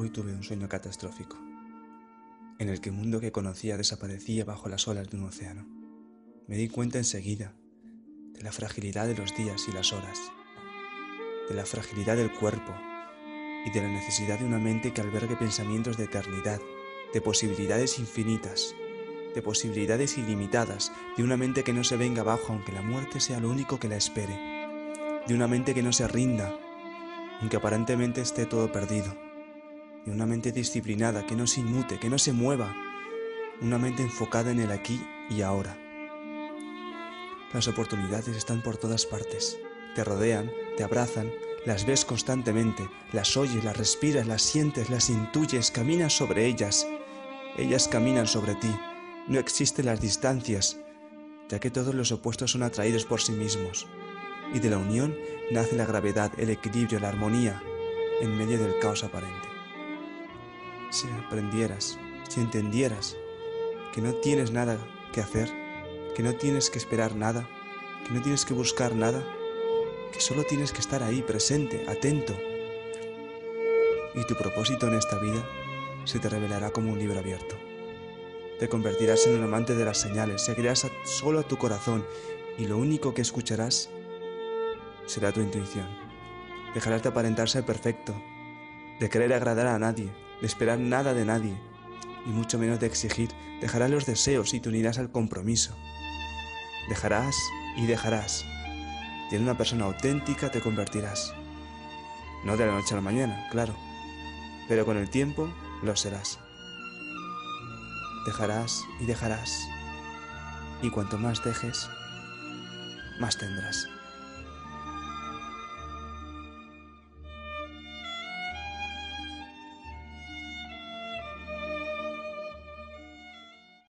Hoy tuve un sueño catastrófico, en el que el mundo que conocía desaparecía bajo las olas de un océano. Me di cuenta enseguida de la fragilidad de los días y las horas, de la fragilidad del cuerpo y de la necesidad de una mente que albergue pensamientos de eternidad, de posibilidades infinitas, de posibilidades ilimitadas, de una mente que no se venga abajo aunque la muerte sea lo único que la espere, de una mente que no se rinda, aunque aparentemente esté todo perdido de una mente disciplinada que no se inmute, que no se mueva, una mente enfocada en el aquí y ahora. Las oportunidades están por todas partes, te rodean, te abrazan, las ves constantemente, las oyes, las respiras, las sientes, las intuyes, caminas sobre ellas, ellas caminan sobre ti, no existen las distancias, ya que todos los opuestos son atraídos por sí mismos, y de la unión nace la gravedad, el equilibrio, la armonía, en medio del caos aparente si aprendieras, si entendieras que no tienes nada que hacer, que no tienes que esperar nada, que no tienes que buscar nada, que solo tienes que estar ahí presente, atento. Y tu propósito en esta vida se te revelará como un libro abierto. Te convertirás en un amante de las señales, seguirás solo a tu corazón y lo único que escucharás será tu intuición. Dejarás de aparentar ser perfecto, de querer agradar a nadie, de esperar nada de nadie, y mucho menos de exigir. Dejarás los deseos y te unirás al compromiso. Dejarás y dejarás. Y en una persona auténtica te convertirás. No de la noche a la mañana, claro, pero con el tiempo lo serás. Dejarás y dejarás. Y cuanto más dejes, más tendrás.